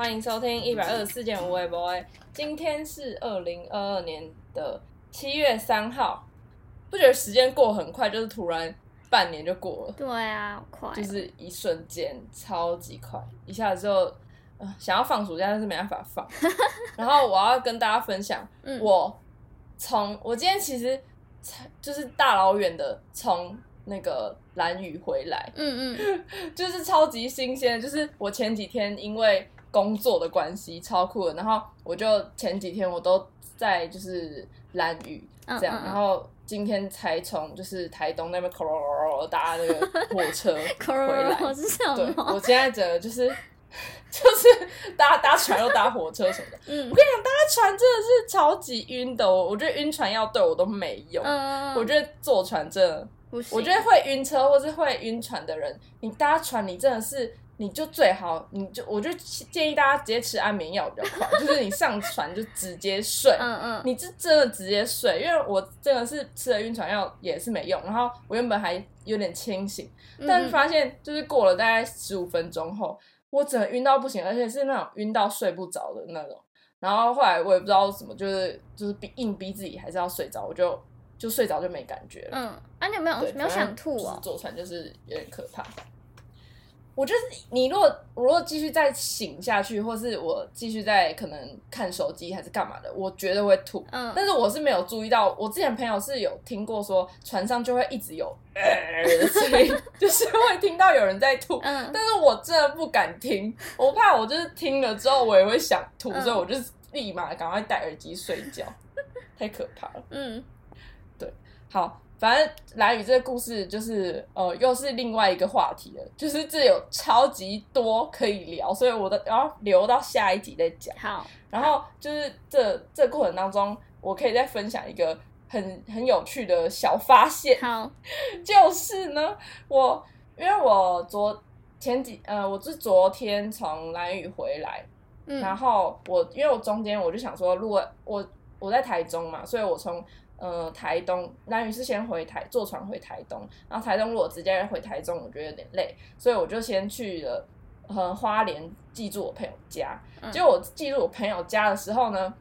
欢迎收听一百二十四件无微博。今天是二零二二年的七月三号，不觉得时间过很快，就是突然半年就过了，对啊，好快哦，就是一瞬间，超级快，一下子就、呃、想要放暑假，但是没办法放。然后我要跟大家分享，嗯我从我今天其实才就是大老远的从那个蓝屿回来，嗯嗯，就是超级新鲜。就是我前几天因为工作的关系超酷的，然后我就前几天我都在就是兰屿这样，嗯嗯嗯然后今天才从就是台东那边搭那个火车 回来。我是什对，我现在整个就是 就是搭搭船又搭火车什么的。嗯我跟你讲，搭船真的是超级晕的。我我觉得晕船药对我都没用。嗯，我觉得坐船真的，我觉得会晕车或是会晕船的人，你搭船你真的是，你就最好，你就我就建议大家直接吃安眠药比较快，就是你上船就直接睡。嗯嗯，你是真的直接睡，因为我真的是吃了晕船药也是没用，然后我原本还有点清醒，嗯但是发现就是过了大概十五分钟后，我整个晕到不行，而且是那种晕到睡不着的那种。然后后来我也不知道什么，就是就是逼硬逼自己还是要睡着，我就就睡着就没感觉了。嗯，啊，你有没有对，没有想吐哦？就是坐船就是有点可怕。我觉得你如果我如果继续再醒下去，或是我继续在可能看手机还是干嘛的，我绝对会吐。嗯但是我是没有注意到，我之前朋友是有听过说船上就会一直有呃 的声音，就是会听到有人在吐。嗯但是我真的不敢听，我怕我就是听了之后我也会想吐，嗯所以我就是立马赶快戴耳机睡觉，太可怕了。嗯对好，反正蓝宇这个故事就是呃，又是另外一个话题了，就是这有超级多可以聊，所以我的然后留到下一集再讲。好，然后就是这这过程当中，我可以再分享一个很很有趣的小发现，好，就是呢，我因为我昨前几呃，我是昨天从蓝宇回来，嗯。然后我因为我中间我就想说，如果我我在台中嘛，所以我从呃台东蓝屿是先回台坐船回台东，然后台东如果直接回台中，我觉得有点累，所以我就先去了呃花莲寄住我朋友家。嗯结果我寄住我朋友家的时候呢，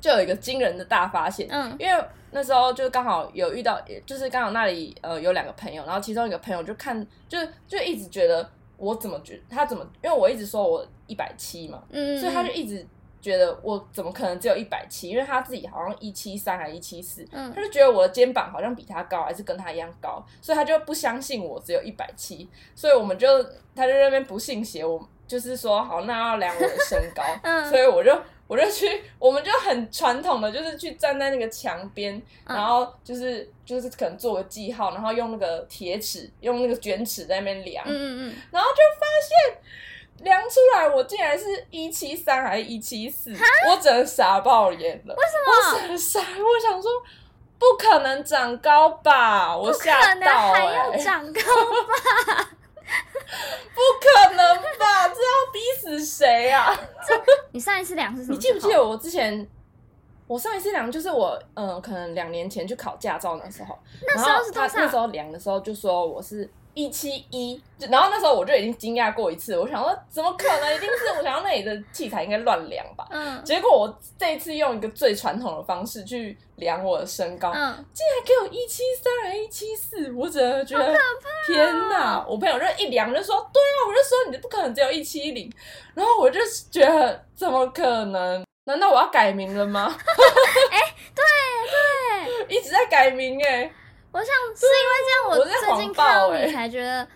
就有一个惊人的大发现，嗯因为那时候就刚好有遇到，就是刚好那里呃有两个朋友，然后其中一个朋友就看就就一直觉得我怎么觉他怎么，因为我一直说我一百七嘛，嗯，所以他就一直觉得我怎么可能只有一百七，因为他自己好像一七三还一七四，嗯。他就觉得我的肩膀好像比他高，还是跟他一样高，所以他就不相信我只有一百七，所以我们就他就在那边不信邪，我就是说好，那要量我的身高，嗯。所以我就我就去，我们就很传统的，就是去站在那个墙边，嗯。然后就是就是可能做个记号，然后用那个铁尺，用那个卷尺在那边量，嗯嗯嗯，然后就发现量出来我竟然是一七三还是一七四，我只能傻爆眼了。为什么我整个傻，我想说不可能长高吧，我吓到还哎、要长高吧？不可能吧？这要逼死谁啊？你上一次量是什么？你记不记得？我之前？我上一次量就是我，嗯、可能两年前去考驾照那时候，那时候是多少？他那时候量的时候就说我是一七一，然后那时候我就已经惊讶过一次，我想说怎么可能？一定是 我想到那里的器材应该乱量吧。嗯结果我这一次用一个最传统的方式去量我的身高，嗯，竟然给我一七三还一七四，我真的觉得天哪！我朋友就一量就说，对啊，我就说你不可能只有一七零，然后我就觉得怎么可能？难道我要改名了吗？对 对，一直在改名哎、我想是因为这样，我最近看到欸你才觉得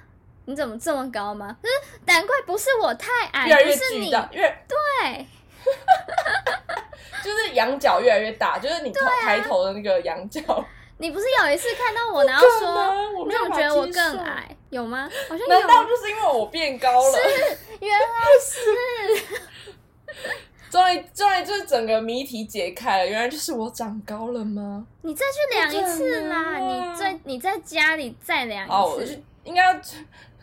你怎么这么高吗？就是难怪不是我太矮，越来越不是你巨大，越对，就是羊角越来越大，就是你头、抬头的那个羊角。你不是有一次看到我，然后说能我怎么觉得我更矮？有吗？好像难道有，就是因为我变高了？是原来 是终于，终于，就是整个谜题解开了，原来就是我长高了吗？你再去量一次啦，你在你在家里再量好，我一次就，应该要，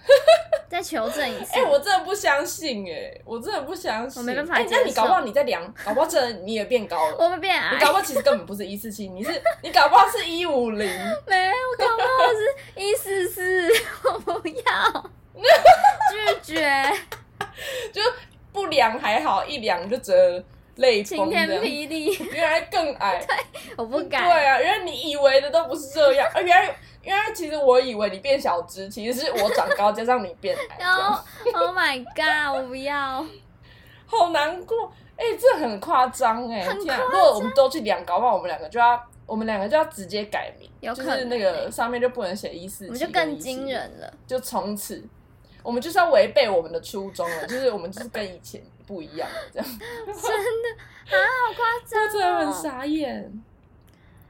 再求证一次。哎、我真的不相信、哎，我真的不相信。我没办法哎、接那你搞不好你在量，搞不好真的你也变高了。我会变矮你，搞不好其实根本不是一四七，你是你搞不好是一五零。没有，我搞不好是一四四，我不要，拒绝。量还好，一量就折泪晴天崩这样。霹雳，原来更矮，我不敢。对啊，原来你以为的都不是这样，啊，原来原来其实我以为你变小只，其实是我长高加上你变矮，这然后样，Oh my god，我不要。好难过。哎、这很夸张哎！很天啊如果我们都去量，高不好我们两个就要，我们两个就要直接改名，有可能就是那个上面就不能写一四七，我们就更惊，人了。就从此我们就是要违背我们的初衷了，就是我们就是跟以前不一样了，这样。啊，好夸这真的很张哦！傻眼。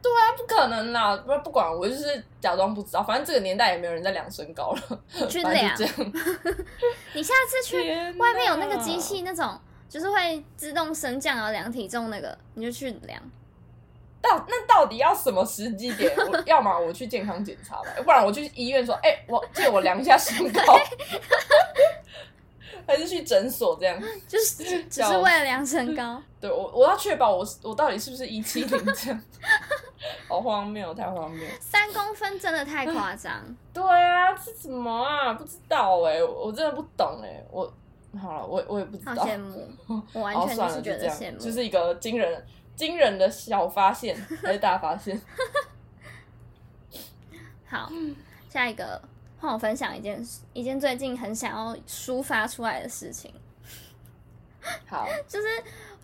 对啊，不可能啦！不不管，我就是假装不知道，反正这个年代也没有人在量身高了，去量。你下次去外面有那个机器，那种就是会自动升降然后量体重那个，你就去量。到那到底要什么时机点？我 要么我去健康检查吧，不然我去医院说，哎、我借我量一下身高，还是去诊所这样？就是只是为了量身高，对我我要确保我我到底是不是一七零这样，好荒谬，太荒谬。三公分真的太夸张。对啊，这什么啊？不知道哎、我我真的不懂哎、我好了，我我也不知道。好羡慕，我完好，算了，全就是觉得羡，慕。就是一个惊人惊人的小发现 还是大发现？好，下一个换我分享一件事一件最近很想要抒发出来的事情，好，就是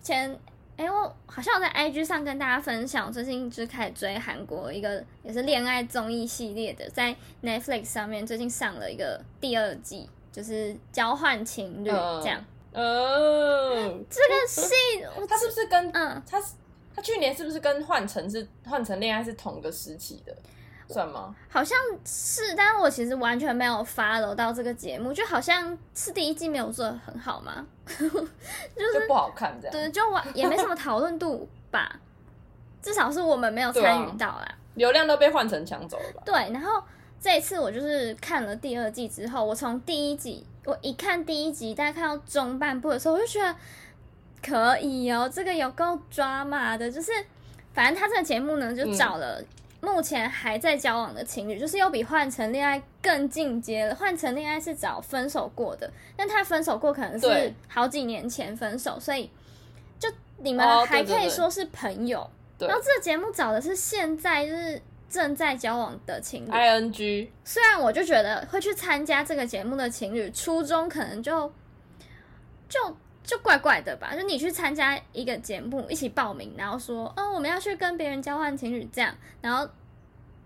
前哎、我好像有在 IG 上跟大家分享，最近就是开始追韩国一个也是恋爱综艺系列的，在 Netflix 上面最近上了一个第二季，就是交换情侣嗯。这样。嗯，这个戏我他是不是跟嗯，它是他去年是不是跟换成是换成恋爱是同个时期的？算吗？好像是，但是我其实完全没有 follow 到这个节目，就好像是第一季没有做的很好嘛，就是不好看这样。对，就完也没什么讨论度吧，至少是我们没有参与到啦。流量都被换成抢走了吧？对，然后这一次我就是看了第二季之后，我从第一集我一看第一集，大概看到中半部的时候，我就觉得可以哦，这个有够抓马的，就是反正他这个节目呢，就找了。目前还在交往的情侣，就是又比换成恋爱更进阶了。换成恋爱是找分手过的，但他分手过可能是好几年前分手，所以就你们哦还可以说是朋友。对然后这个节目找的是现在就是正在交往的情侣，，I N G 虽然我就觉得会去参加这个节目的情侣，初衷可能就就就怪怪的吧。就你去参加一个节目，一起报名，然后说，哦，我们要去跟别人交换情侣这样，然后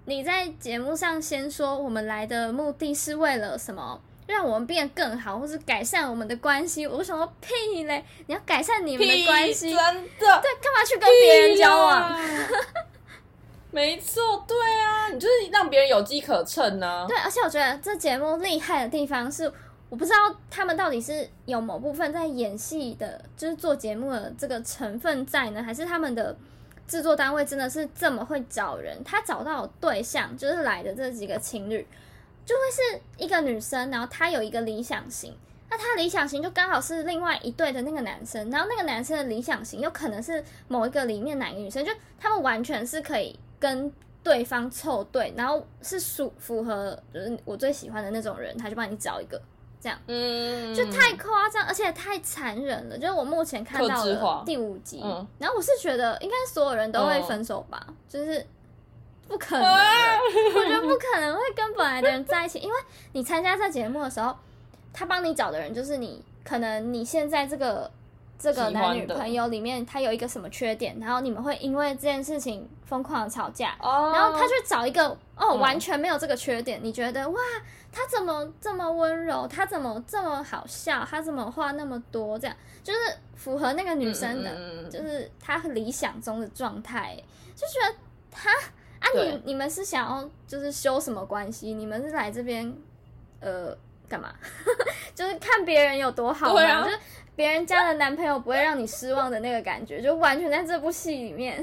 你在节目上先说我们来的目的是为了什么？让我们变得更好，或是改善我们的关系。我就想说屁嘞！你要改善你们的关系，真的对，干嘛去跟别人交往？没错，对啊，你就是让别人有机可乘呢、对，而且我觉得这节目厉害的地方是，我不知道他们到底是有某部分在演戏的，就是做节目的这个成分在呢，还是他们的制作单位真的是这么会找人？他找到对象就是来的这几个情侣，就会是一个女生，然后她有一个理想型。那她理想型就刚好是另外一对的那个男生，然后那个男生的理想型有可能是某一个里面哪一个女生，就他们完全是可以跟对方凑对，然后是属符合就是我最喜欢的那种人，他就帮你找一个，这样嗯，就太夸张，而且太残忍了。就是我目前看到的第五集，嗯然后我是觉得应该所有人都会嗯分手吧，就是不可能，啊我觉得不可能会跟本来的人在一起，因为你参加这节目的时候，他帮你找的人就是你，可能你现在这个。这个男女朋友里面，他有一个什么缺点，然后你们会因为这件事情疯狂的吵架，哦，然后他去找一个哦，嗯完全没有这个缺点，你觉得哇，他怎么这么温柔，他怎么这么好笑，他怎么话那么多，这样就是符合那个女生的，就是他理想中的状态，就觉得他啊，对你你们是想要就是修什么关系？你们是来这边呃干嘛？就是看别人有多好吗？对啊就是别人家的男朋友不会让你失望的那个感觉，就完全在这部戏里面，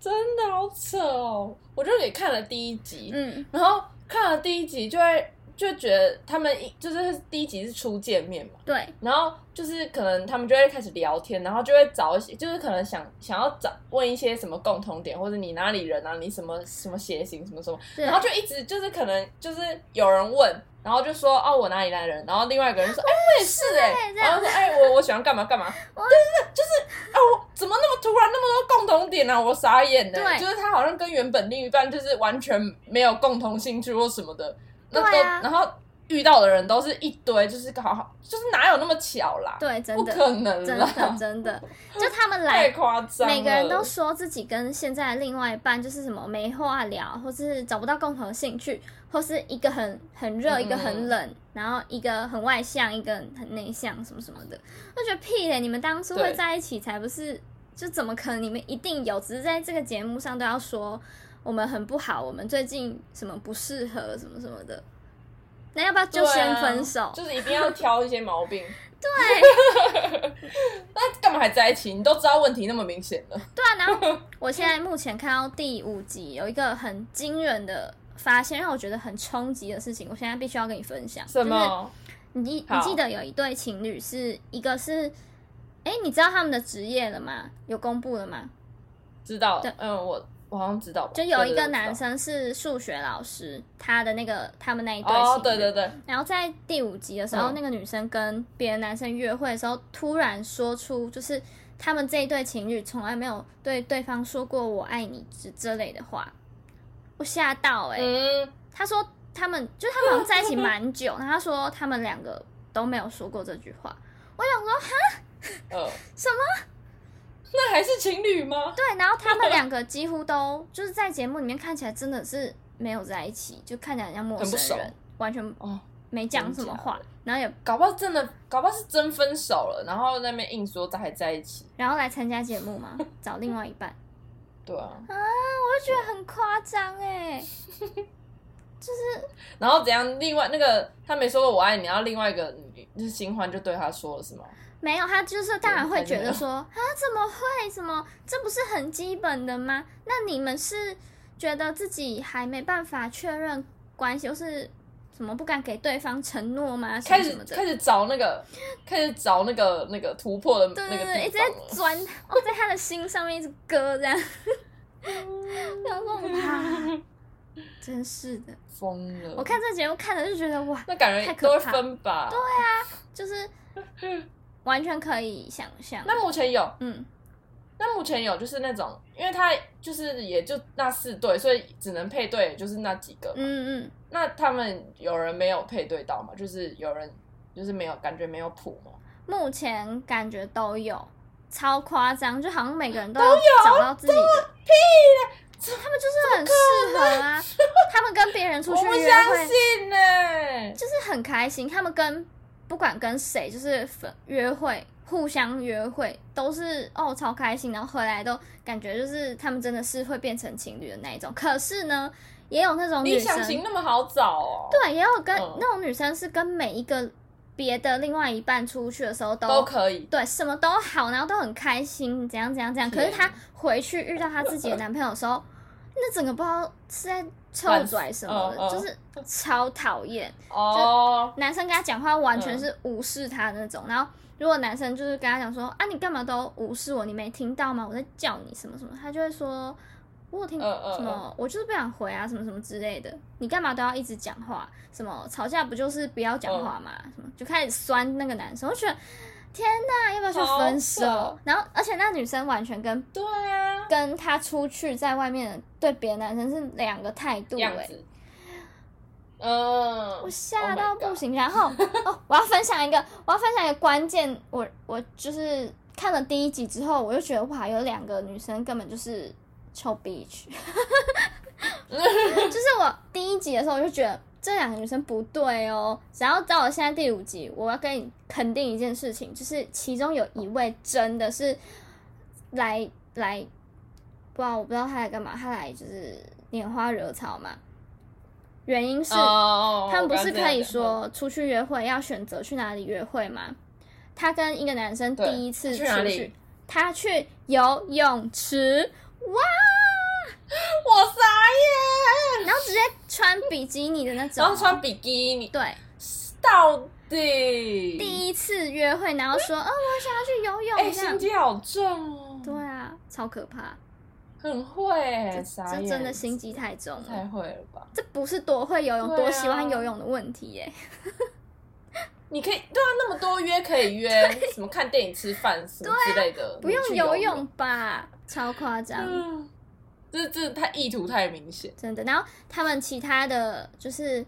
真的好扯哦！我就给看了第一集，嗯。然后看了第一集就会就觉得他们一就是第一集是初见面嘛，对，然后就是可能他们就会开始聊天，然后就会找一些，就是可能想想要找问一些什么共同点，或者你哪里人啊，你什么什么血型什么什么，然后就一直就是可能就是有人问，然然后就说哦我哪里来的人，然后另外一个人说哎我也是哎、然后说哎我我喜欢干嘛干嘛，对对对，就是啊我怎么那么突然那么多共同点啊，我傻眼呢、对。就是他好像跟原本另一半就是完全没有共同兴趣或什么的，那都、然后遇到的人都是一堆，就是好好就是哪有那么巧啦，对，真的，不可能真，的真的，就他们来太。夸张了，每个人都说自己跟现在另外一半就是什么没话聊，或是找不到共同的兴趣，或是一个很很热，嗯一个很冷，然后一个很外向，一个很内向，什么什么的。我觉得屁嘞！你们当初会在一起才不是，就怎么可能？你们一定有，只是在这个节目上都要说我们很不好，我们最近什么不适合，什么什么的。那要不要就先分手？就是一定要挑一些毛病。对那干嘛还在一起？你都知道问题那么明显了。对啊，然后我现在目前看到第五集有一个很惊人的发现，让我觉得很冲击的事情，我现在必须要跟你分享。什么？就是、你好你记得有一对情侣是一个是，哎，你知道他们的职业了吗？有公布了吗？知道对？嗯，我我好像知道吧。就有一个男生是数学老师，他的那个他们那一对情侣。哦，对对对，然后在第五集的时候，嗯那个女生跟别的男生约会的时候，突然说出就是他们这一对情侣从来没有对对方说过“我爱你”之这类的话，我吓到哎、嗯，他说他们就他们好像在一起蛮久，然后他说他们两个都没有说过这句话。我想说哈，呃，什么？那还是情侣吗？对，然后他们两个几乎都 就是在节目里面看起来真的是没有在一起，就看起来很像陌很不熟生人，完全哦，没讲什么话然后也搞不好真的，搞不好是真分手了，然后在那边硬说还在一起。然后来参加节目嘛，找另外一半。对啊，啊，我就觉得很夸张哎，然后怎样？另外那个他没说过我爱你，然后另外一个女就是新欢就对他说了是吗？没有，他就是当然会觉得对说啊，怎么会？怎么？这不是很基本的吗？那你们是觉得自己还没办法确认关系，或是怎么不敢给对方承诺吗？什开始？开始找那个，开始找那个那个突破的那个对对对，一直在。钻 哦，在他的心上面一直割这样。然后哇，真是的，疯了！我看这节目看的就觉得哇，那感太觉都会可怕分吧？对。就是完全可以想象。那目前有，嗯，那目前有就是那种，因为他就是也就那四对，所以只能配对，就是那几个。嗯嗯，那他们有人没有配对到吗？就是有人就是没有感觉没有谱吗？目前感觉都有，超夸张，就好像每个人都要找到自己的。屁他们就是很适合啊，他们跟别人出去约不相信呢、就是很开心，他们跟不管跟谁就是分约会。互相约会都是哦超开心，然后回来都感觉就是他们真的是会变成情侣的那一种。可是呢，也有那种女理生想型那么好找哦？对，也有跟、嗯那种女生是跟每一个别的另外一半出去的时候都都可以。对什么都好，然后都很开心，怎样怎样怎样。可是她回去遇到她自己的男朋友的时候，那整个不知道是在臭拽什么的，就是超讨厌。哦，男生跟他讲话完全嗯是无视他那种，然后。如果男生就是跟他讲说啊，你干嘛都无视我？你没听到吗？我在叫你什么什么，他就会说，我有听什么，我就是不想回啊，什么什么之类的。你干嘛都要一直讲话？什么吵架不就是不要讲话嘛？什么就开始酸那个男生，我觉得天哪，要不要去分手？然后而且那女生完全跟对啊，跟他出去在外面对别的男生是两个态度哎、样子。嗯，我吓 Oh 到不行。然后哦，我要分享一个，我要分享一个关键，我我就是看了第一集之后，我就觉得哇，有两个女生根本就是臭 bitch。就是我第一集的时候，我就觉得这两个女生不对哦。然后到了现在第五集，我要跟你肯定一件事情，就是其中有一位真的是来来，不知道我不知道他来干嘛，他来就是拈花惹草嘛。原因是、哦，他们不是可以说出去约会要选择去哪里约会吗？他跟一个男生第一次出去，他去游泳池，哇，我傻眼，然后直接穿比基尼的那种，然后穿比基尼，对，到底第一次约会，然后说，哦，我想要去游哎，泳，这样，心机好重哦。对啊，超可怕。很会，这真的心机太重了太了。会了吧？这不是多会游泳、啊多喜欢游泳的问题耶。你可以对啊，那么多约可以约，什么看电影、吃饭什么之类的，不用游游泳。吧？超夸张。嗯，这这太意图太明显。真的。然后他们其他的就是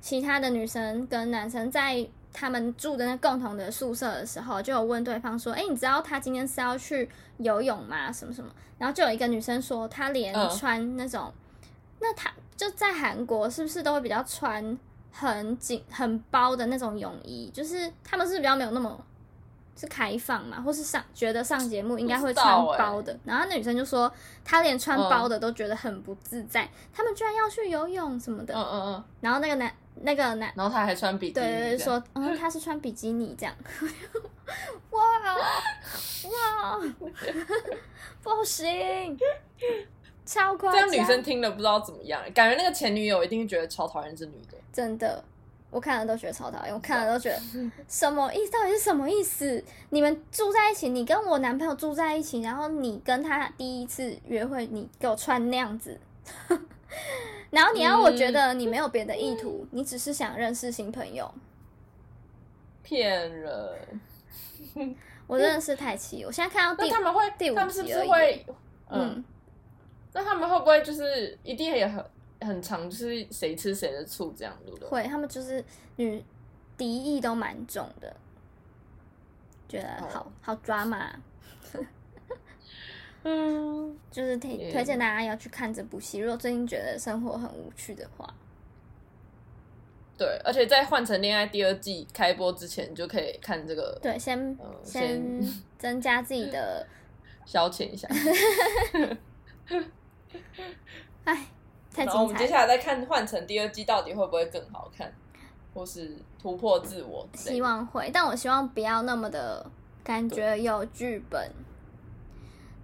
其他的女生跟男生在他们住的那共同的宿舍的时候，就有问对方说：“哎、你知道他今天是要去游泳吗？什么什么？”然后就有一个女生说，她连嗯穿那种，那她就在韩国是不是都会比较穿很紧、很包的那种泳衣？就是他们是不是比较没有那么。是开放嘛，或是上觉得上节目应该会穿包的，然后那女生就说她连穿嗯。包的都觉得很不自在，他们居然要去游泳什么的，嗯嗯嗯，然后那个男那个男然后他还穿比基尼，对对对说，嗯，他是穿比基尼这样，哇哇，不行，超夸张，这样女生听了不知道怎么样，感觉那个前女友一定觉得超讨厌这女的。真的。我看了都觉得超讨厌，我看了都觉得什么意思？到底是什么意思？你们住在一起，你跟我男朋友住在一起，然后你跟他第一次约会，你给我穿那样子，然后你要我觉得你没有别的意图，你只是想认识新朋友，骗人！我真的是太气！我现在看到第那他们会，第五他们是会？嗯，嗯，那他们会不会就是一定也很很常，就是谁吃谁的醋这样，对不对？会，他们就是女敌意都蛮重的，觉得好、哦好抓嘛，嗯，就是推也推荐大家要去看这部戏。如果最近觉得生活很无趣的话，对，而且在《换成恋爱》第二季开播之前，就可以看这个，对，先、嗯先先 增加自己的，消遣一下。哎，太然后我们接。下来再看《换成》第二季到底会不会更好看，或是突破自我。希望会，但我希望不要那么的感觉有剧本，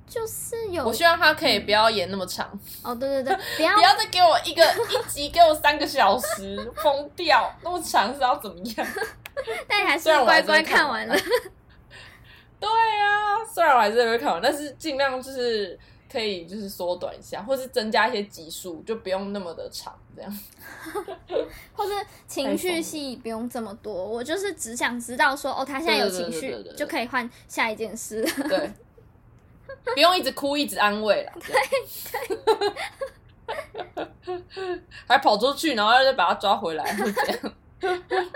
就是有我希望他可以不要演那么长，哦，对对对，不要不要再给我一个 一集给我三个小时，疯掉！那么长是要怎么样？但还是乖乖看完看完了。对啊，虽然我还是会看完，但是尽量就是可以就是缩短一下，或是增加一些集数，就不用那么的长，这样。或是情绪戏不用这么多，我就是只想知道说，哦，他现在有情绪就可以换下一件事了。对，不用一直哭，一直安慰了。对还跑出去，然后再把他抓回来，会这样。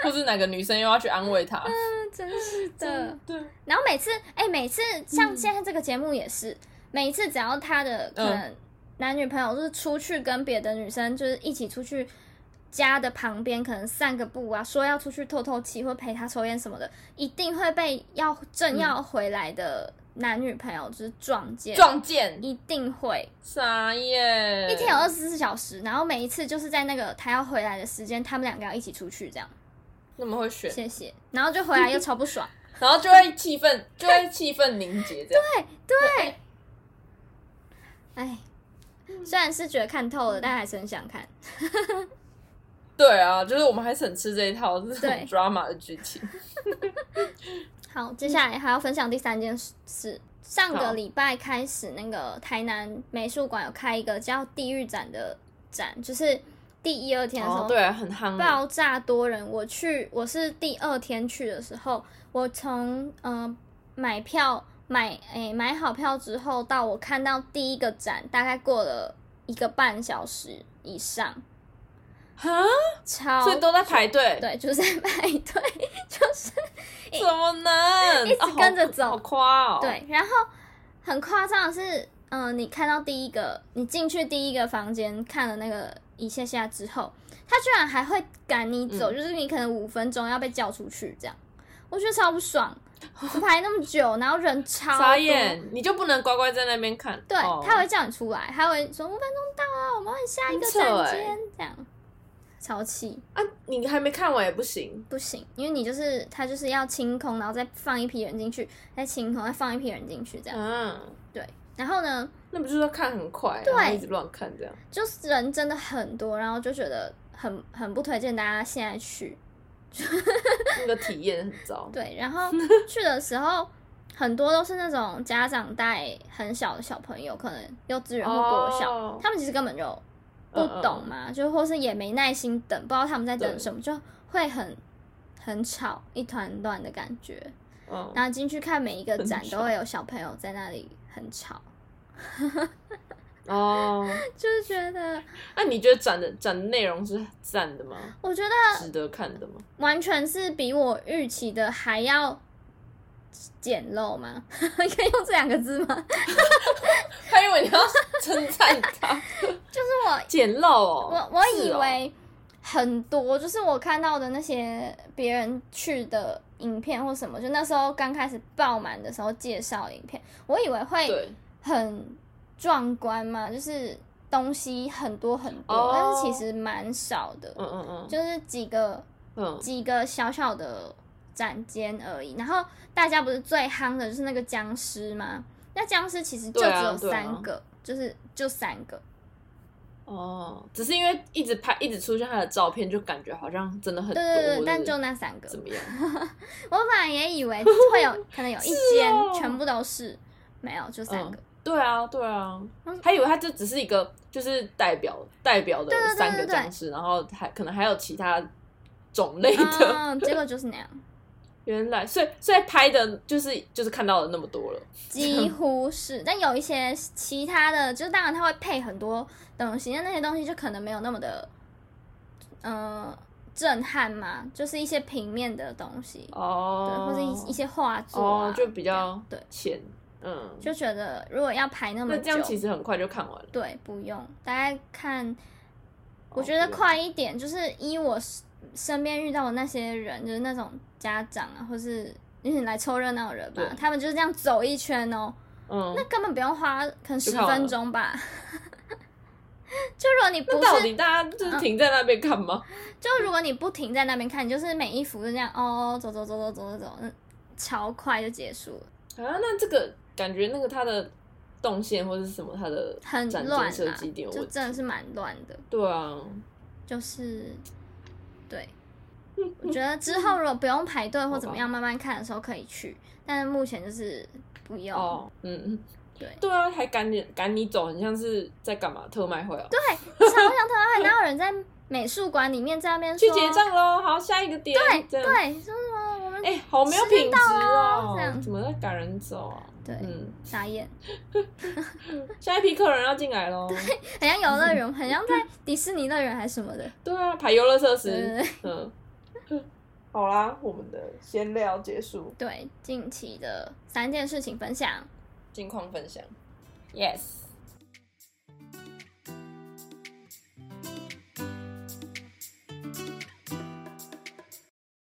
或是哪个女生又要去安慰他？嗯真是的。对，然后每次，哎、每次像现在这个节目也是，每一次只要他的可能男女朋友就是出去跟别的女生就是一起出去。家的旁边可能散个步啊，说要出去透透气或陪他抽烟什么的，一定会被要正要回来的男女朋友就是撞见，撞见，一定会。傻耶。一天有二十四小时，然后每一次就是在那个他要回来的时间，他们两个要一起出去这样。那么会选，谢谢，然后就回来又超不爽。然后就会气氛，就会气氛凝结这样。对，哎，虽然是觉得看透了，但还是很想看。对啊，就是我们还是很吃这一套这种对 drama 的剧情。好，接下来还要分享第三件事。上个礼拜开始，那个台南美术馆有开一个叫“地狱展”的展，就是第一二天的时候，哦，对啊，很夯欸。爆炸多人。我去，我是第二天去的时候，我从嗯、呃买票买诶、买好票之后，到我看到第一个展，大概过了一个半小时以上，哈，超所以都在排队。对，就是在排队，就是怎么能一直跟着走啊好好夸哦。，对，然后很夸张的是，嗯、你看到第一个，你进去第一个房间看了那个一下下之后，他居然还会赶你走，嗯就是你可能五分钟要被叫出去这样，我觉得超不爽。我排那么久，然后人超傻多，眼，你就不能乖乖在那边看？对，哦他会叫你出来，他会说五分钟到啊，我们换下一个很扯欸间，这样超气。啊，你还没看完也不行。不行，因为你就是他就是要清空，然后再放一批人进去，再清空，再放一批人进去，这样。嗯，对，然后呢，那不就是要看很快，对然后一直乱看这样？就是人真的很多，然后就觉得很很不推荐大家现在去。那个体验很糟。对，然后去的时候，很多都是那种家长带很小的小朋友，可能幼稚园或国小，哦。他们其实根本就不懂嘛，就或是也没耐心等，不知道他们在等什么，就会很很吵，一团乱的感觉。嗯，然后进去看每一个展都会有小朋友在那里很吵，哦，就是觉得那你觉得展的展的内容是赞的吗？我觉得值得看的吗？完全是比我预期的还要简陋吗？可以用这两个字吗？他以为你要称赞他，就是我简陋哦。我我以为很多，就是我看到的那些别人去的影片或什么，就那时候刚开始爆满的时候介绍影片，我以为会，很壮观嘛，就是东西很多很多，哦但是其实蛮少的，嗯嗯嗯就是几个嗯，几个小小的展间而已。然后大家不是最夯的就是那个僵尸吗？那僵尸其实就只有三个，就是就三个。哦，只是因为一直拍，一直出现他的照片，就感觉好像真的很多。对对对，但就那三个。怎么样？我本来也以为会有可能有一间 哦全部都是，没有就三个。对啊，对啊嗯，还以为他这只是一个就是代表代表的对对对三个对对僵尸，然后还可能还有其他种类的。嗯，结果就是那样，原来，所以所以拍的就是就是看到了那么多了。几乎是。但有一些其他的，就当然他会配很多东西，那那些东西就可能没有那么的，嗯、震撼嘛，就是一些平面的东西，对，哦，或者一一些画作啊，哦，就比较对，浅，嗯，就觉得如果要排那么久，那这样其实很快就看完了。对，不用，大概看，我哦觉得快一点，就是依我身身边遇到的那些人，就是那种家长啊，或是就是来凑热闹的人吧，他们就是这样走一圈哦，嗯，那根本不用花可能十分钟吧。就如果你不那到，底大家就是停在那边看吗？就如果你不停在那边看，你就是每一幅就这样哦，走走走走走走走，嗯，超快就结束了，啊，那这个感觉那个它的动线或者是什么，它的很展乱啊间设计一定有就。真的是蛮乱的。对啊，就是对，我觉得之后如果不用排队或怎么样，慢慢看的时候可以去，但是目前就是不用。哦，嗯嗯，对对啊，还赶你赶你走，很像是在干嘛？特卖会啊？对，超像特卖会，哪有人在美术馆里面在那边去结账喽，好，下一个点。对对，说什么我们哎、好没有品质哦、这样怎么在赶人走啊？对嗯，傻眼，下一批客人要进来喽。很像游乐园，很像在迪士尼乐园还是什么的。对啊，排游乐设施。对对嗯，好啦，我们的闲聊结束，对，近期的三件事情分享。近况分享。Yes。